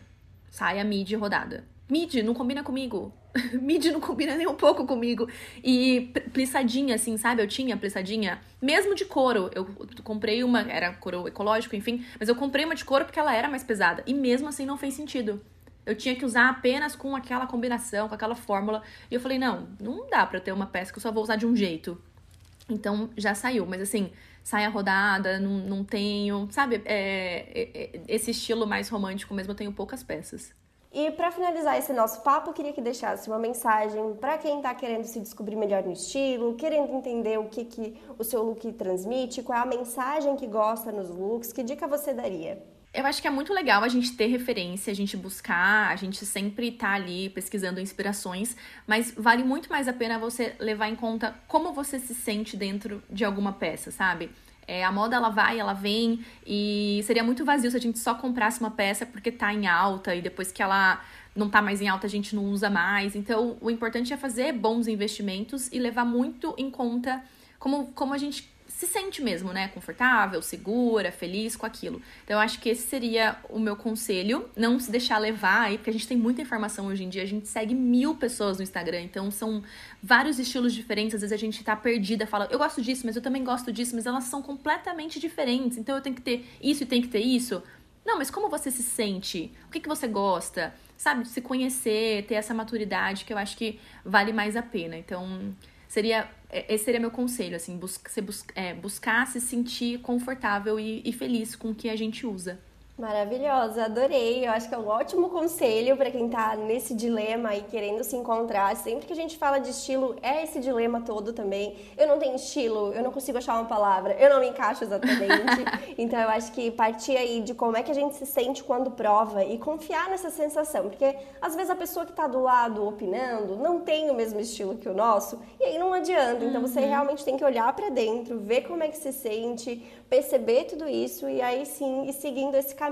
Saia midi rodada. Midi, não combina comigo. midi não combina nem um pouco comigo. E plissadinha, assim, sabe? Eu tinha plissadinha, mesmo de couro. Eu comprei uma, era couro ecológico, enfim, mas eu comprei uma de couro porque ela era mais pesada. E mesmo assim não fez sentido. Eu tinha que usar apenas com aquela combinação, com aquela fórmula. E eu falei, não, não dá pra ter uma peça que eu só vou usar de um jeito. Então já saiu, mas assim, saia rodada, não, não tenho, sabe? É, é, é esse estilo mais romântico mesmo, eu tenho poucas peças. E para finalizar esse nosso papo, queria que deixasse uma mensagem para quem está querendo se descobrir melhor no estilo, querendo entender o que, que o seu look transmite, qual é a mensagem que gosta nos looks, que dica você daria? Eu acho que é muito legal a gente ter referência, a gente buscar, a gente sempre tá ali pesquisando inspirações, mas vale muito mais a pena você levar em conta como você se sente dentro de alguma peça, sabe? É, a moda ela vai, ela vem e seria muito vazio se a gente só comprasse uma peça porque tá em alta e depois que ela não tá mais em alta a gente não usa mais. Então, o importante é fazer bons investimentos e levar muito em conta como, como a gente se sente mesmo, né? Confortável, segura, feliz com aquilo. Então, eu acho que esse seria o meu conselho. Não se deixar levar aí, porque a gente tem muita informação hoje em dia. A gente segue mil pessoas no Instagram, então são vários estilos diferentes. Às vezes a gente tá perdida, fala, eu gosto disso, mas eu também gosto disso, mas elas são completamente diferentes. Então, eu tenho que ter isso e tem que ter isso. Não, mas como você se sente? O que, que você gosta? Sabe, se conhecer, ter essa maturidade que eu acho que vale mais a pena. Então, Seria esse seria meu conselho, assim, bus bus é, buscar se sentir confortável e, e feliz com o que a gente usa. Maravilhosa, adorei. Eu acho que é um ótimo conselho para quem tá nesse dilema e querendo se encontrar. Sempre que a gente fala de estilo, é esse dilema todo também. Eu não tenho estilo, eu não consigo achar uma palavra, eu não me encaixo exatamente. então eu acho que partir aí de como é que a gente se sente quando prova e confiar nessa sensação, porque às vezes a pessoa que tá do lado opinando não tem o mesmo estilo que o nosso, e aí não adianta. Então você uhum. realmente tem que olhar para dentro, ver como é que se sente, perceber tudo isso e aí sim ir seguindo esse caminho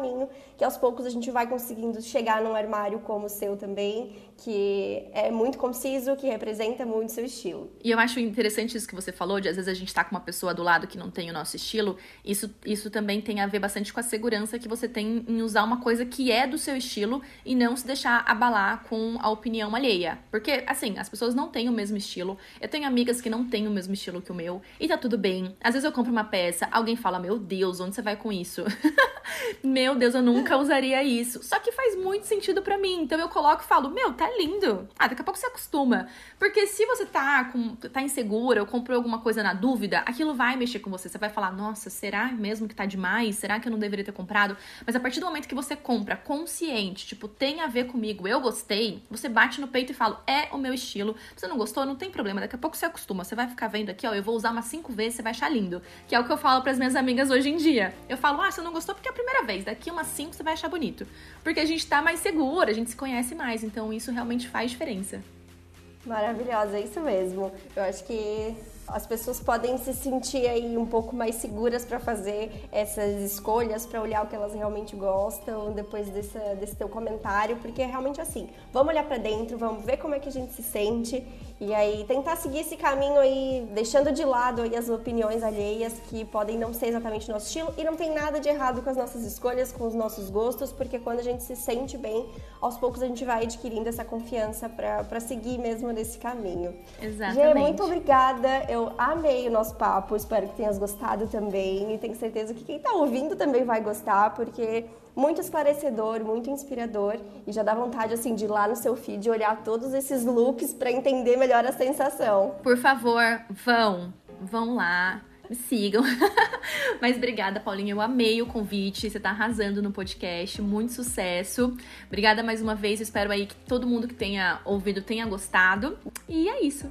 que aos poucos a gente vai conseguindo chegar num armário como o seu também, que é muito conciso, que representa muito seu estilo. E eu acho interessante isso que você falou, de às vezes a gente tá com uma pessoa do lado que não tem o nosso estilo. Isso, isso também tem a ver bastante com a segurança que você tem em usar uma coisa que é do seu estilo e não se deixar abalar com a opinião alheia. Porque, assim, as pessoas não têm o mesmo estilo. Eu tenho amigas que não têm o mesmo estilo que o meu, e tá tudo bem. Às vezes eu compro uma peça, alguém fala, meu Deus, onde você vai com isso? meu Deus, eu nunca usaria isso. Só que faz muito sentido para mim. Então eu coloco e falo, meu, tá lindo. Ah, daqui a pouco você acostuma. Porque se você tá, com, tá insegura ou comprou alguma coisa na dúvida, aquilo vai mexer com você. Você vai falar, nossa, será mesmo que tá demais? Será que eu não deveria ter comprado? Mas a partir do momento que você compra consciente, tipo, tem a ver comigo, eu gostei, você bate no peito e fala, é o meu estilo. Você não gostou, não tem problema. Daqui a pouco você acostuma. Você vai ficar vendo aqui, ó, eu vou usar umas cinco vezes, você vai achar lindo. Que é o que eu falo para as minhas amigas hoje em dia. Eu falo, ah, você não gostou porque é a primeira vez. Daqui umas cinco você vai achar bonito. Porque a gente tá mais segura, a gente se conhece mais. Então isso realmente faz diferença. Maravilhosa, é isso mesmo. Eu acho que as pessoas podem se sentir aí um pouco mais seguras para fazer essas escolhas, para olhar o que elas realmente gostam depois desse, desse teu comentário, porque é realmente assim, vamos olhar para dentro, vamos ver como é que a gente se sente e aí tentar seguir esse caminho aí, deixando de lado aí as opiniões alheias que podem não ser exatamente o nosso estilo e não tem nada de errado com as nossas escolhas, com os nossos gostos, porque quando a gente se sente bem, aos poucos a gente vai adquirindo essa confiança para seguir mesmo nesse caminho. Exatamente. Gê, muito obrigada. Eu amei o nosso papo, espero que tenhas gostado também e tenho certeza que quem está ouvindo também vai gostar, porque muito esclarecedor, muito inspirador e já dá vontade assim de ir lá no seu feed olhar todos esses looks para entender melhor a sensação. Por favor, vão, vão lá, me sigam. Mas obrigada, Paulinha. Eu amei o convite. Você tá arrasando no podcast. Muito sucesso. Obrigada mais uma vez. Eu espero aí que todo mundo que tenha ouvido tenha gostado. E é isso.